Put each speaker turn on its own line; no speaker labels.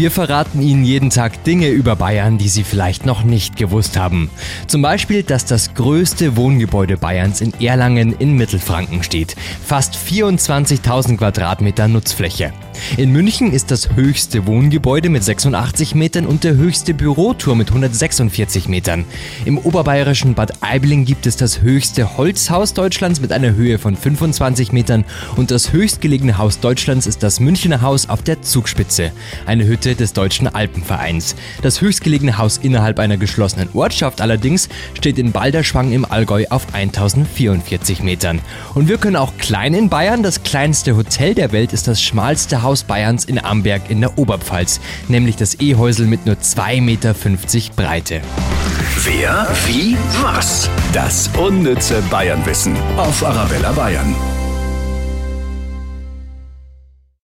Wir verraten Ihnen jeden Tag Dinge über Bayern, die Sie vielleicht noch nicht gewusst haben. Zum Beispiel, dass das größte Wohngebäude Bayerns in Erlangen in Mittelfranken steht. Fast 24.000 Quadratmeter Nutzfläche. In München ist das höchste Wohngebäude mit 86 Metern und der höchste Büroturm mit 146 Metern. Im oberbayerischen Bad Aibling gibt es das höchste Holzhaus Deutschlands mit einer Höhe von 25 Metern und das höchstgelegene Haus Deutschlands ist das Münchner Haus auf der Zugspitze, eine Hütte des Deutschen Alpenvereins. Das höchstgelegene Haus innerhalb einer geschlossenen Ortschaft allerdings steht in Balderschwang im Allgäu auf 1044 Metern. Und wir können auch klein in Bayern, das kleinste Hotel der Welt ist das schmalste Haus Bayerns in Amberg in der Oberpfalz, nämlich das Ehäusel mit nur 2,50 Meter Breite.
Wer, wie, was? Das unnütze Bayernwissen auf Arabella Bayern.